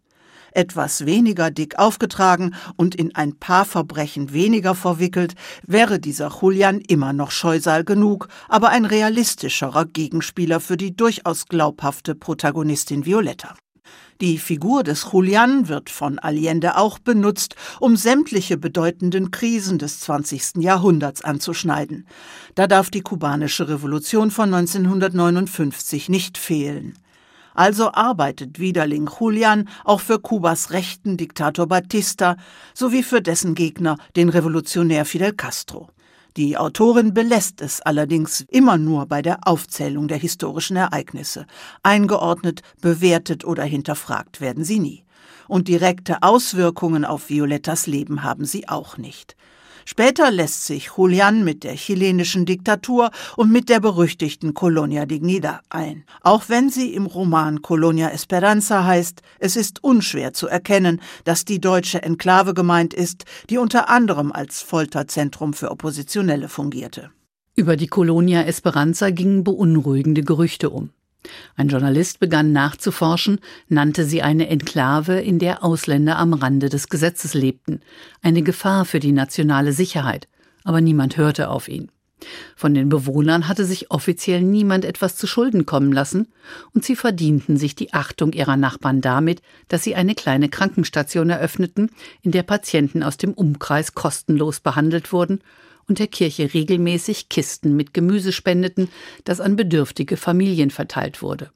etwas weniger dick aufgetragen und in ein paar Verbrechen weniger verwickelt, wäre dieser Julian immer noch Scheusal genug, aber ein realistischerer Gegenspieler für die durchaus glaubhafte Protagonistin Violetta. Die Figur des Julian wird von Allende auch benutzt, um sämtliche bedeutenden Krisen des 20. Jahrhunderts anzuschneiden. Da darf die kubanische Revolution von 1959 nicht fehlen. Also arbeitet Widerling Julian auch für Kubas rechten Diktator Batista sowie für dessen Gegner, den Revolutionär Fidel Castro. Die Autorin belässt es allerdings immer nur bei der Aufzählung der historischen Ereignisse. Eingeordnet, bewertet oder hinterfragt werden sie nie. Und direkte Auswirkungen auf Violettas Leben haben sie auch nicht. Später lässt sich Julian mit der chilenischen Diktatur und mit der berüchtigten Colonia Dignidad ein. Auch wenn sie im Roman Colonia Esperanza heißt, es ist unschwer zu erkennen, dass die deutsche Enklave gemeint ist, die unter anderem als Folterzentrum für Oppositionelle fungierte. Über die Colonia Esperanza gingen beunruhigende Gerüchte um. Ein Journalist begann nachzuforschen, nannte sie eine Enklave, in der Ausländer am Rande des Gesetzes lebten, eine Gefahr für die nationale Sicherheit, aber niemand hörte auf ihn. Von den Bewohnern hatte sich offiziell niemand etwas zu Schulden kommen lassen, und sie verdienten sich die Achtung ihrer Nachbarn damit, dass sie eine kleine Krankenstation eröffneten, in der Patienten aus dem Umkreis kostenlos behandelt wurden und der Kirche regelmäßig Kisten mit Gemüse spendeten, das an bedürftige Familien verteilt wurde.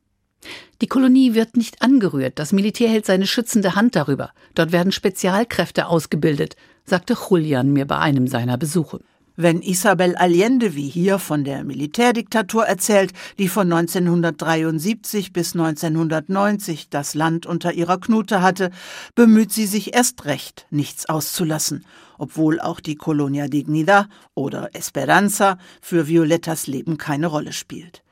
Die Kolonie wird nicht angerührt, das Militär hält seine schützende Hand darüber. Dort werden Spezialkräfte ausgebildet, sagte Julian mir bei einem seiner Besuche. Wenn Isabel Allende wie hier von der Militärdiktatur erzählt, die von 1973 bis 1990 das Land unter ihrer Knute hatte, bemüht sie sich erst recht, nichts auszulassen, obwohl auch die Colonia Dignidad oder Esperanza für Violettas Leben keine Rolle spielt.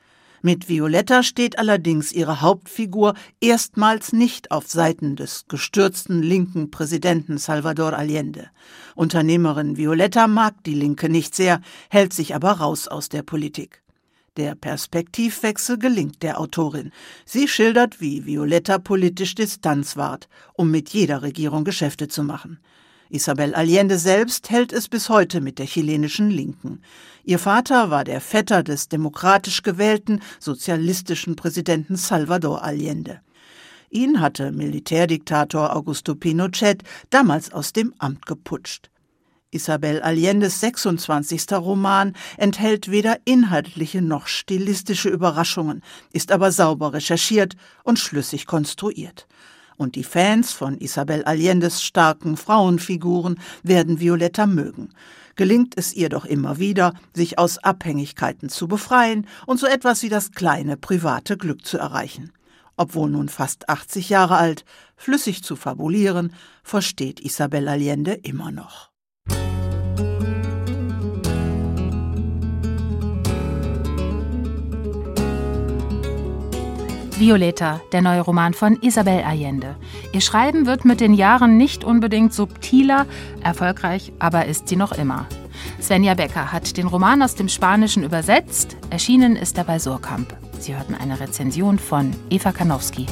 Mit Violetta steht allerdings ihre Hauptfigur erstmals nicht auf Seiten des gestürzten linken Präsidenten Salvador Allende. Unternehmerin Violetta mag die Linke nicht sehr, hält sich aber raus aus der Politik. Der Perspektivwechsel gelingt der Autorin. Sie schildert, wie Violetta politisch Distanz wahrt, um mit jeder Regierung Geschäfte zu machen. Isabel Allende selbst hält es bis heute mit der chilenischen Linken. Ihr Vater war der Vetter des demokratisch gewählten sozialistischen Präsidenten Salvador Allende. Ihn hatte Militärdiktator Augusto Pinochet damals aus dem Amt geputscht. Isabel Allendes 26. Roman enthält weder inhaltliche noch stilistische Überraschungen, ist aber sauber recherchiert und schlüssig konstruiert und die Fans von Isabel Allendes starken Frauenfiguren werden Violetta mögen. Gelingt es ihr doch immer wieder, sich aus Abhängigkeiten zu befreien und so etwas wie das kleine private Glück zu erreichen. Obwohl nun fast 80 Jahre alt, flüssig zu fabulieren, versteht Isabel Allende immer noch. Violeta, der neue Roman von Isabel Allende. Ihr Schreiben wird mit den Jahren nicht unbedingt subtiler, erfolgreich aber ist sie noch immer. Svenja Becker hat den Roman aus dem Spanischen übersetzt, erschienen ist er bei Surkamp. Sie hörten eine Rezension von Eva Kanowski.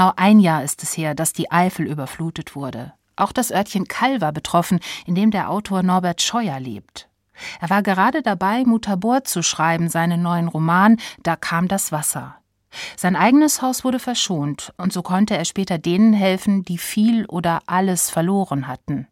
Genau ein Jahr ist es her, dass die Eifel überflutet wurde. Auch das Örtchen Kall war betroffen, in dem der Autor Norbert Scheuer lebt. Er war gerade dabei, Mutabor zu schreiben, seinen neuen Roman, da kam das Wasser. Sein eigenes Haus wurde verschont, und so konnte er später denen helfen, die viel oder alles verloren hatten.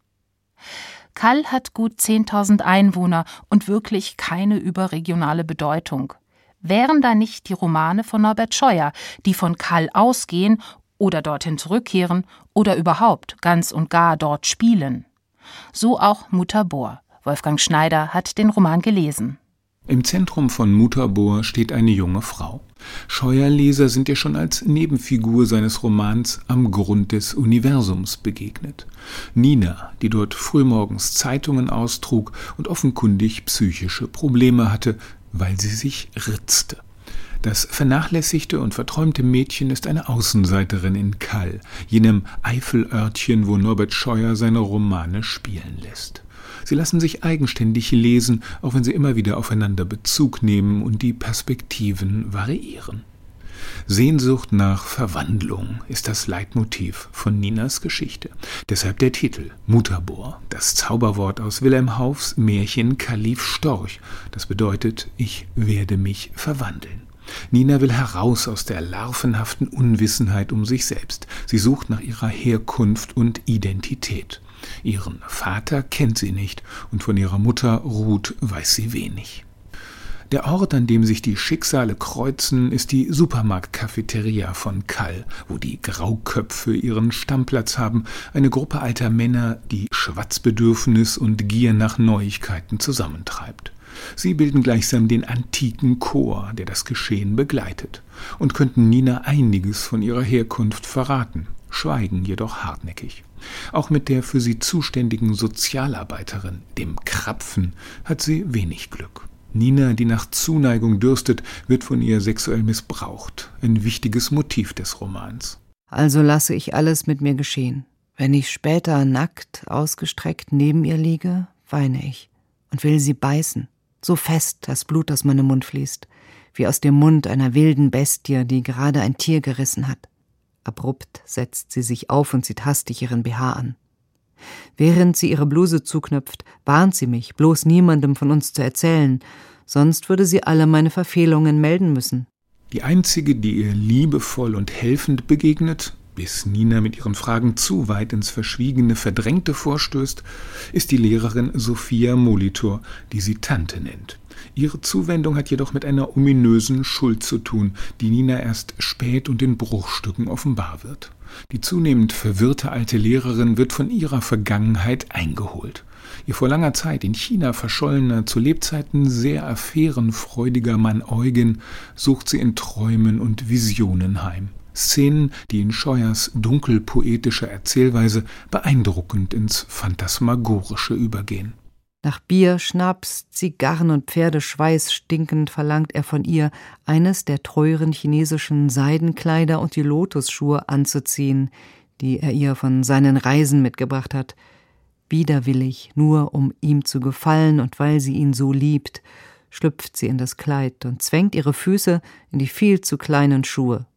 Kall hat gut 10.000 Einwohner und wirklich keine überregionale Bedeutung wären da nicht die Romane von Norbert Scheuer, die von Kall ausgehen oder dorthin zurückkehren oder überhaupt ganz und gar dort spielen. So auch Mutabor. Wolfgang Schneider hat den Roman gelesen. Im Zentrum von Mutabor steht eine junge Frau. Scheuerleser sind ihr schon als Nebenfigur seines Romans Am Grund des Universums begegnet. Nina, die dort frühmorgens Zeitungen austrug und offenkundig psychische Probleme hatte, weil sie sich ritzte. Das vernachlässigte und verträumte Mädchen ist eine Außenseiterin in Kall, jenem Eifelörtchen, wo Norbert Scheuer seine Romane spielen lässt. Sie lassen sich eigenständig lesen, auch wenn sie immer wieder aufeinander Bezug nehmen und die Perspektiven variieren. Sehnsucht nach Verwandlung ist das Leitmotiv von Ninas Geschichte. Deshalb der Titel Mutabor, das Zauberwort aus Wilhelm Haufs Märchen Kalif Storch. Das bedeutet, ich werde mich verwandeln. Nina will heraus aus der larvenhaften Unwissenheit um sich selbst. Sie sucht nach ihrer Herkunft und Identität. Ihren Vater kennt sie nicht und von ihrer Mutter Ruth weiß sie wenig. Der Ort, an dem sich die Schicksale kreuzen, ist die Supermarktcafeteria von Kall, wo die Grauköpfe ihren Stammplatz haben, eine Gruppe alter Männer, die Schwatzbedürfnis und Gier nach Neuigkeiten zusammentreibt. Sie bilden gleichsam den antiken Chor, der das Geschehen begleitet, und könnten Nina einiges von ihrer Herkunft verraten. schweigen jedoch hartnäckig. Auch mit der für sie zuständigen Sozialarbeiterin, dem Krapfen, hat sie wenig Glück. Nina, die nach Zuneigung dürstet, wird von ihr sexuell missbraucht, ein wichtiges Motiv des Romans. Also lasse ich alles mit mir geschehen. Wenn ich später nackt, ausgestreckt neben ihr liege, weine ich und will sie beißen, so fest das Blut aus meinem Mund fließt, wie aus dem Mund einer wilden Bestie, die gerade ein Tier gerissen hat. Abrupt setzt sie sich auf und zieht hastig ihren BH an. Während sie ihre Bluse zuknöpft, warnt sie mich, bloß niemandem von uns zu erzählen, sonst würde sie alle meine Verfehlungen melden müssen. Die einzige, die ihr liebevoll und helfend begegnet, bis Nina mit ihren Fragen zu weit ins Verschwiegene, Verdrängte vorstößt, ist die Lehrerin Sophia Molitor, die sie Tante nennt. Ihre Zuwendung hat jedoch mit einer ominösen Schuld zu tun, die Nina erst spät und in Bruchstücken offenbar wird. Die zunehmend verwirrte alte Lehrerin wird von ihrer Vergangenheit eingeholt. Ihr vor langer Zeit in China verschollener, zu Lebzeiten sehr affärenfreudiger Mann Eugen sucht sie in Träumen und Visionen heim. Szenen, die in Scheuers dunkelpoetischer Erzählweise beeindruckend ins Phantasmagorische übergehen. Nach Bier, Schnaps, Zigarren und Pferdeschweiß stinkend verlangt er von ihr, eines der teuren chinesischen Seidenkleider und die Lotusschuhe anzuziehen, die er ihr von seinen Reisen mitgebracht hat. Widerwillig, nur um ihm zu gefallen und weil sie ihn so liebt, schlüpft sie in das Kleid und zwängt ihre Füße in die viel zu kleinen Schuhe.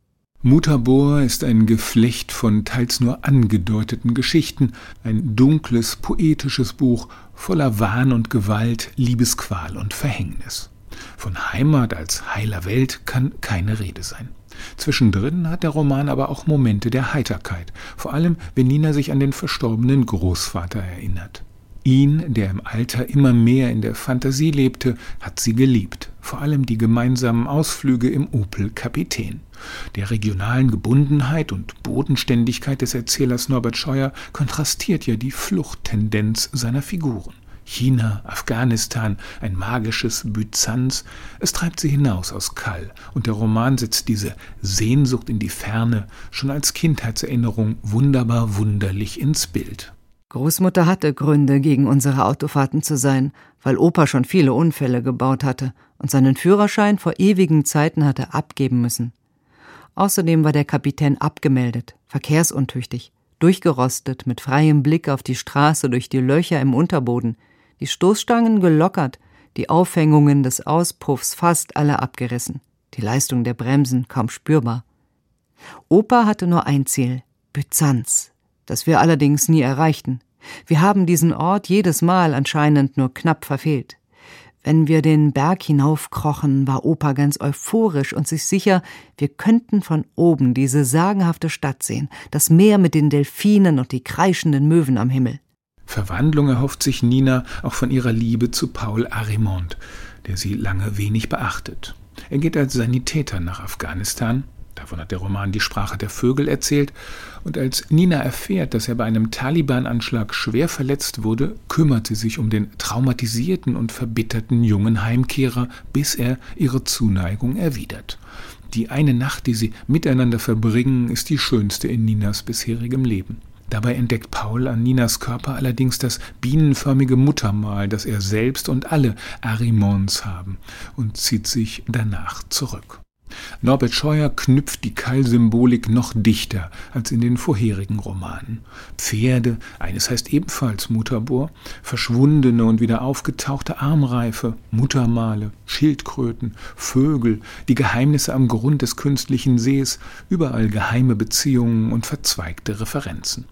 Mutabor ist ein Geflecht von teils nur angedeuteten Geschichten, ein dunkles, poetisches Buch voller Wahn und Gewalt, Liebesqual und Verhängnis. Von Heimat als heiler Welt kann keine Rede sein. Zwischendrin hat der Roman aber auch Momente der Heiterkeit, vor allem wenn Nina sich an den verstorbenen Großvater erinnert. Ihn, der im Alter immer mehr in der Fantasie lebte, hat sie geliebt, vor allem die gemeinsamen Ausflüge im Opel Kapitän. Der regionalen Gebundenheit und Bodenständigkeit des Erzählers Norbert Scheuer kontrastiert ja die Fluchttendenz seiner Figuren. China, Afghanistan, ein magisches Byzanz, es treibt sie hinaus aus Kall, und der Roman setzt diese Sehnsucht in die Ferne schon als Kindheitserinnerung wunderbar wunderlich ins Bild. Großmutter hatte Gründe, gegen unsere Autofahrten zu sein, weil Opa schon viele Unfälle gebaut hatte und seinen Führerschein vor ewigen Zeiten hatte abgeben müssen. Außerdem war der Kapitän abgemeldet, verkehrsuntüchtig, durchgerostet, mit freiem Blick auf die Straße durch die Löcher im Unterboden, die Stoßstangen gelockert, die Aufhängungen des Auspuffs fast alle abgerissen, die Leistung der Bremsen kaum spürbar. Opa hatte nur ein Ziel, Byzanz, das wir allerdings nie erreichten. Wir haben diesen Ort jedes Mal anscheinend nur knapp verfehlt. Wenn wir den Berg hinaufkrochen, war Opa ganz euphorisch und sich sicher, wir könnten von oben diese sagenhafte Stadt sehen, das Meer mit den Delfinen und die kreischenden Möwen am Himmel. Verwandlung erhofft sich Nina auch von ihrer Liebe zu Paul Arimont, der sie lange wenig beachtet. Er geht als Sanitäter nach Afghanistan, Davon hat der Roman die Sprache der Vögel erzählt. Und als Nina erfährt, dass er bei einem Taliban-Anschlag schwer verletzt wurde, kümmert sie sich um den traumatisierten und verbitterten jungen Heimkehrer, bis er ihre Zuneigung erwidert. Die eine Nacht, die sie miteinander verbringen, ist die schönste in Ninas bisherigem Leben. Dabei entdeckt Paul an Ninas Körper allerdings das bienenförmige Muttermal, das er selbst und alle Arimons haben, und zieht sich danach zurück. Norbert Scheuer knüpft die Keilsymbolik noch dichter als in den vorherigen Romanen. Pferde, eines heißt ebenfalls Mutterbohr, verschwundene und wieder aufgetauchte Armreife, Muttermale, Schildkröten, Vögel, die Geheimnisse am Grund des künstlichen Sees, überall geheime Beziehungen und verzweigte Referenzen.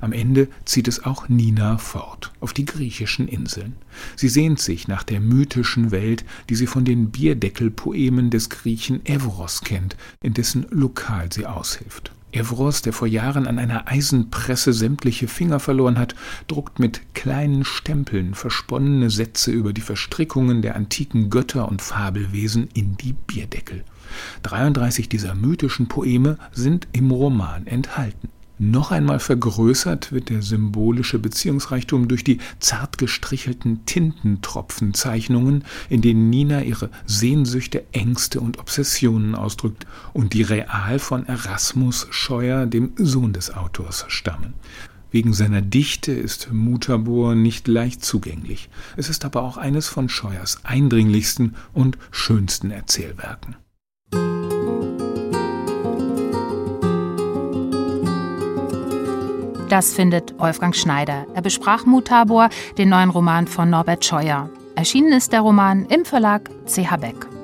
Am Ende zieht es auch Nina fort, auf die griechischen Inseln. Sie sehnt sich nach der mythischen Welt, die sie von den Bierdeckelpoemen des Griechen Evros kennt, in dessen Lokal sie aushilft. Evros, der vor Jahren an einer Eisenpresse sämtliche Finger verloren hat, druckt mit kleinen Stempeln versponnene Sätze über die Verstrickungen der antiken Götter und Fabelwesen in die Bierdeckel. 33 dieser mythischen Poeme sind im Roman enthalten. Noch einmal vergrößert wird der symbolische Beziehungsreichtum durch die zart gestrichelten Tintentropfenzeichnungen, in denen Nina ihre Sehnsüchte, Ängste und Obsessionen ausdrückt und die real von Erasmus Scheuer, dem Sohn des Autors, stammen. Wegen seiner Dichte ist Mutabor nicht leicht zugänglich. Es ist aber auch eines von Scheuers eindringlichsten und schönsten Erzählwerken. Das findet Wolfgang Schneider. Er besprach Mutabor, den neuen Roman von Norbert Scheuer. Erschienen ist der Roman im Verlag CH Beck.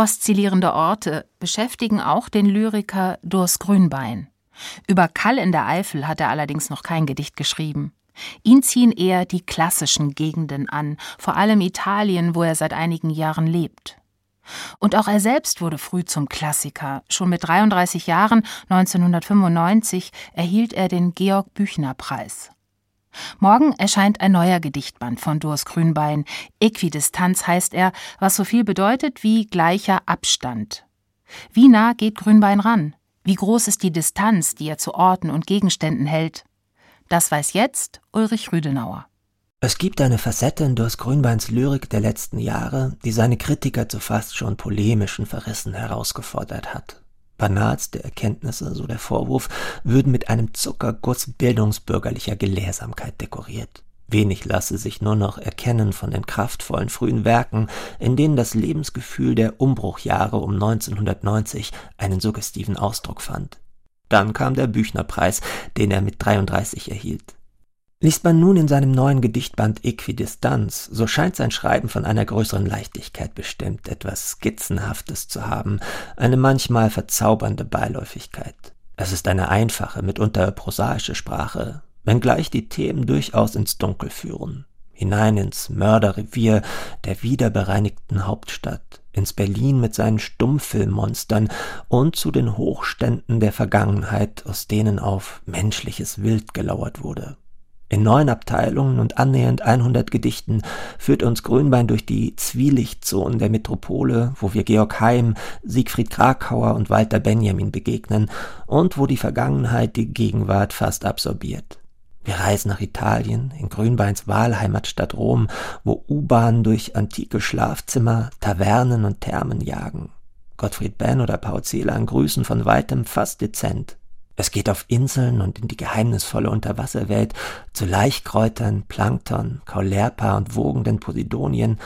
Oszillierende Orte beschäftigen auch den Lyriker Durs Grünbein. Über Kall in der Eifel hat er allerdings noch kein Gedicht geschrieben. Ihn ziehen eher die klassischen Gegenden an, vor allem Italien, wo er seit einigen Jahren lebt. Und auch er selbst wurde früh zum Klassiker. Schon mit 33 Jahren, 1995, erhielt er den Georg Büchner Preis. Morgen erscheint ein neuer Gedichtband von Durs Grünbein. Äquidistanz heißt er, was so viel bedeutet wie gleicher Abstand. Wie nah geht Grünbein ran? Wie groß ist die Distanz, die er zu Orten und Gegenständen hält? Das weiß jetzt Ulrich Rüdenauer. Es gibt eine Facette in Durs Grünbeins Lyrik der letzten Jahre, die seine Kritiker zu fast schon polemischen Verrissen herausgefordert hat. Banalste Erkenntnisse, so der Vorwurf, würden mit einem Zuckerguss bildungsbürgerlicher Gelehrsamkeit dekoriert. Wenig lasse sich nur noch erkennen von den kraftvollen frühen Werken, in denen das Lebensgefühl der Umbruchjahre um 1990 einen suggestiven Ausdruck fand. Dann kam der Büchnerpreis, den er mit 33 erhielt. Liest man nun in seinem neuen Gedichtband Äquidistanz, so scheint sein Schreiben von einer größeren Leichtigkeit bestimmt, etwas Skizzenhaftes zu haben, eine manchmal verzaubernde Beiläufigkeit. Es ist eine einfache, mitunter prosaische Sprache, wenngleich die Themen durchaus ins Dunkel führen, hinein ins Mörderrevier der wiederbereinigten Hauptstadt, ins Berlin mit seinen Stummfilmmonstern und zu den Hochständen der Vergangenheit, aus denen auf menschliches Wild gelauert wurde. In neun Abteilungen und annähernd 100 Gedichten führt uns Grünbein durch die Zwielichtzonen der Metropole, wo wir Georg Heim, Siegfried Krakauer und Walter Benjamin begegnen und wo die Vergangenheit die Gegenwart fast absorbiert. Wir reisen nach Italien, in Grünbeins Wahlheimatstadt Rom, wo U-Bahnen durch antike Schlafzimmer, Tavernen und Thermen jagen. Gottfried Benn oder Paul Celan grüßen von weitem fast dezent. Es geht auf Inseln und in die geheimnisvolle Unterwasserwelt zu Laichkräutern, Plankton, Kaulerpa und wogenden Posidonien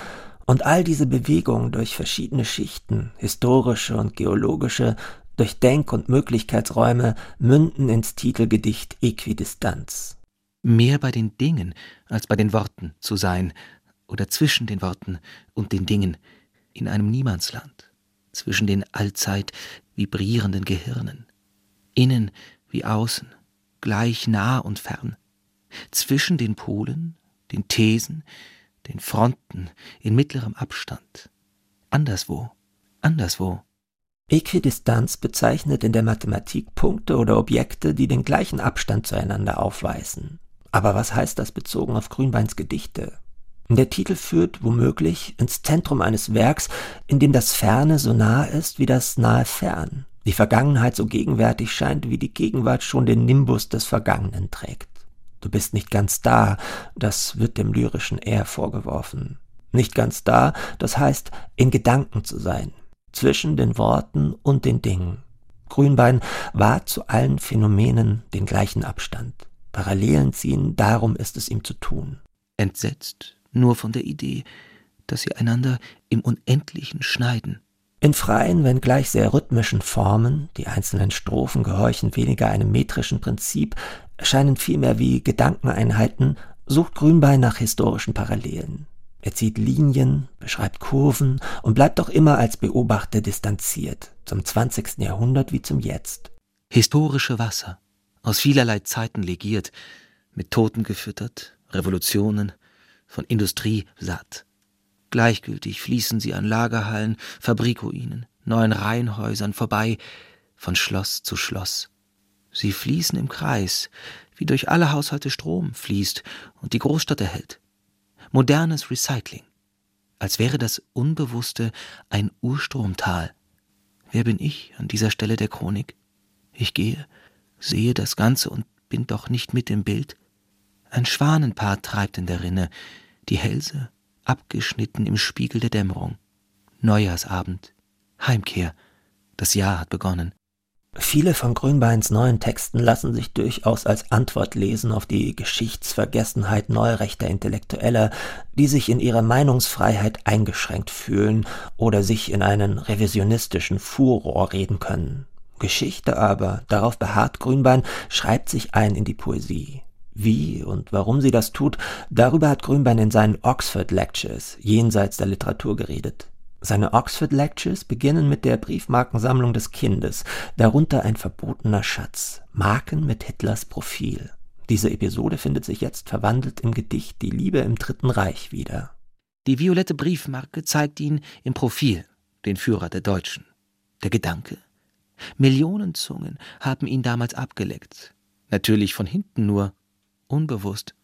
und all diese Bewegungen durch verschiedene Schichten, historische und geologische, durch Denk- und Möglichkeitsräume münden ins Titelgedicht Äquidistanz. Mehr bei den Dingen als bei den Worten zu sein, oder zwischen den Worten und den Dingen, in einem Niemandsland, zwischen den allzeit vibrierenden Gehirnen innen wie außen, gleich nah und fern, zwischen den Polen, den Thesen, den Fronten, in mittlerem Abstand, anderswo, anderswo. Äquidistanz bezeichnet in der Mathematik Punkte oder Objekte, die den gleichen Abstand zueinander aufweisen. Aber was heißt das bezogen auf Grünbeins Gedichte? Der Titel führt womöglich ins Zentrum eines Werks, in dem das Ferne so nah ist wie das nahe Fern die Vergangenheit so gegenwärtig scheint, wie die Gegenwart schon den Nimbus des Vergangenen trägt. Du bist nicht ganz da, das wird dem lyrischen eher vorgeworfen. Nicht ganz da, das heißt, in Gedanken zu sein, zwischen den Worten und den Dingen. Grünbein wahrt zu allen Phänomenen den gleichen Abstand. Parallelen ziehen, darum ist es ihm zu tun. Entsetzt nur von der Idee, dass sie einander im Unendlichen schneiden, in freien, wenngleich sehr rhythmischen Formen, die einzelnen Strophen gehorchen weniger einem metrischen Prinzip, erscheinen vielmehr wie Gedankeneinheiten, sucht Grünbein nach historischen Parallelen. Er zieht Linien, beschreibt Kurven und bleibt doch immer als Beobachter distanziert, zum 20. Jahrhundert wie zum Jetzt. Historische Wasser, aus vielerlei Zeiten legiert, mit Toten gefüttert, Revolutionen, von Industrie satt. Gleichgültig fließen sie an Lagerhallen, Fabrikruinen, neuen Reihenhäusern vorbei, von Schloss zu Schloss. Sie fließen im Kreis, wie durch alle Haushalte Strom fließt und die Großstadt erhält. Modernes Recycling. Als wäre das Unbewusste ein Urstromtal. Wer bin ich an dieser Stelle der Chronik? Ich gehe, sehe das Ganze und bin doch nicht mit im Bild. Ein Schwanenpaar treibt in der Rinne, die Hälse abgeschnitten im Spiegel der Dämmerung. Neujahrsabend, Heimkehr, das Jahr hat begonnen. Viele von Grünbeins neuen Texten lassen sich durchaus als Antwort lesen auf die Geschichtsvergessenheit neurechter Intellektueller, die sich in ihrer Meinungsfreiheit eingeschränkt fühlen oder sich in einen revisionistischen Furor reden können. Geschichte aber, darauf beharrt Grünbein, schreibt sich ein in die Poesie. Wie und warum sie das tut, darüber hat Grünbein in seinen Oxford Lectures jenseits der Literatur geredet. Seine Oxford Lectures beginnen mit der Briefmarkensammlung des Kindes, darunter ein verbotener Schatz, Marken mit Hitlers Profil. Diese Episode findet sich jetzt verwandelt im Gedicht Die Liebe im Dritten Reich wieder. Die violette Briefmarke zeigt ihn im Profil, den Führer der Deutschen. Der Gedanke? Millionen Zungen haben ihn damals abgeleckt. Natürlich von hinten nur, unbewusst.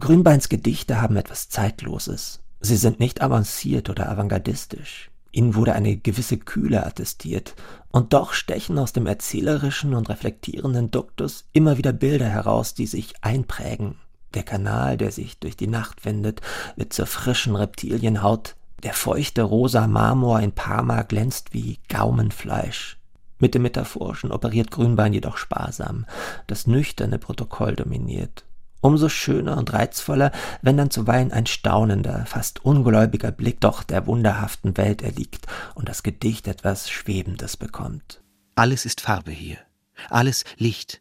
Grünbeins Gedichte haben etwas Zeitloses. Sie sind nicht avanciert oder avantgardistisch. Ihnen wurde eine gewisse Kühle attestiert, und doch stechen aus dem erzählerischen und reflektierenden Duktus immer wieder Bilder heraus, die sich einprägen. Der Kanal, der sich durch die Nacht windet, wird zur frischen Reptilienhaut, der feuchte rosa Marmor in Parma glänzt wie Gaumenfleisch. Mit dem Metaphorischen operiert Grünbein jedoch sparsam, das nüchterne Protokoll dominiert. Umso schöner und reizvoller, wenn dann zuweilen ein staunender, fast ungläubiger Blick doch der wunderhaften Welt erliegt und das Gedicht etwas Schwebendes bekommt. Alles ist Farbe hier, alles Licht.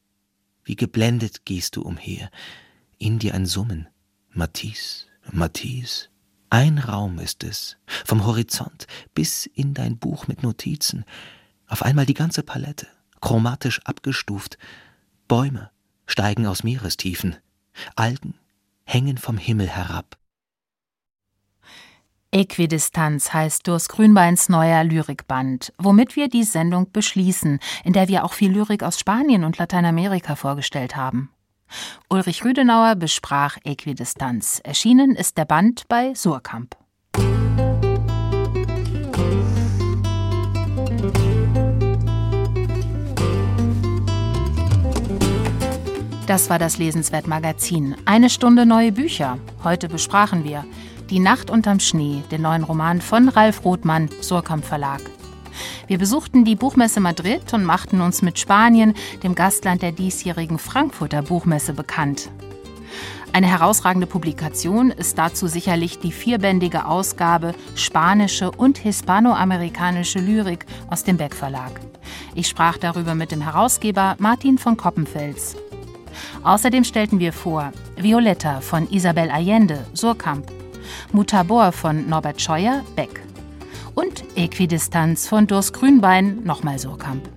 Wie geblendet gehst du umher, in dir ein Summen. Matisse, Matisse. Ein Raum ist es, vom Horizont bis in dein Buch mit Notizen. Auf einmal die ganze Palette, chromatisch abgestuft. Bäume steigen aus Meerestiefen. Algen hängen vom Himmel herab. Äquidistanz heißt Durst Grünbeins neuer Lyrikband, womit wir die Sendung beschließen, in der wir auch viel Lyrik aus Spanien und Lateinamerika vorgestellt haben. Ulrich Rüdenauer besprach Äquidistanz. Erschienen ist der Band bei Surkamp. Das war das Lesenswert Magazin. Eine Stunde neue Bücher. Heute besprachen wir Die Nacht unterm Schnee, den neuen Roman von Ralf Rothmann, Surkamp Verlag. Wir besuchten die Buchmesse Madrid und machten uns mit Spanien, dem Gastland der diesjährigen Frankfurter Buchmesse, bekannt. Eine herausragende Publikation ist dazu sicherlich die vierbändige Ausgabe Spanische und Hispanoamerikanische Lyrik aus dem Beck Verlag. Ich sprach darüber mit dem Herausgeber Martin von Koppenfels. Außerdem stellten wir vor Violetta von Isabel Allende, Surkamp, Mutabor von Norbert Scheuer, Beck und Äquidistanz von Durst Grünbein, nochmal Surkamp.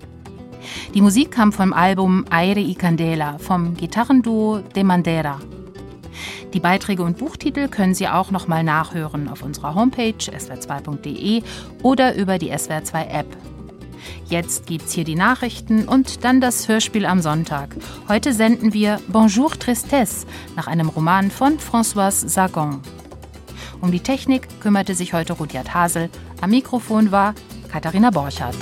Die Musik kam vom Album Aire y Candela vom Gitarrenduo De Mandera. Die Beiträge und Buchtitel können Sie auch nochmal nachhören auf unserer Homepage swr2.de oder über die SWR2 App. Jetzt gibt's hier die Nachrichten und dann das Hörspiel am Sonntag. Heute senden wir Bonjour Tristesse nach einem Roman von Françoise Sagon. Um die Technik kümmerte sich heute Rudyard Hasel. Am Mikrofon war Katharina Borchardt.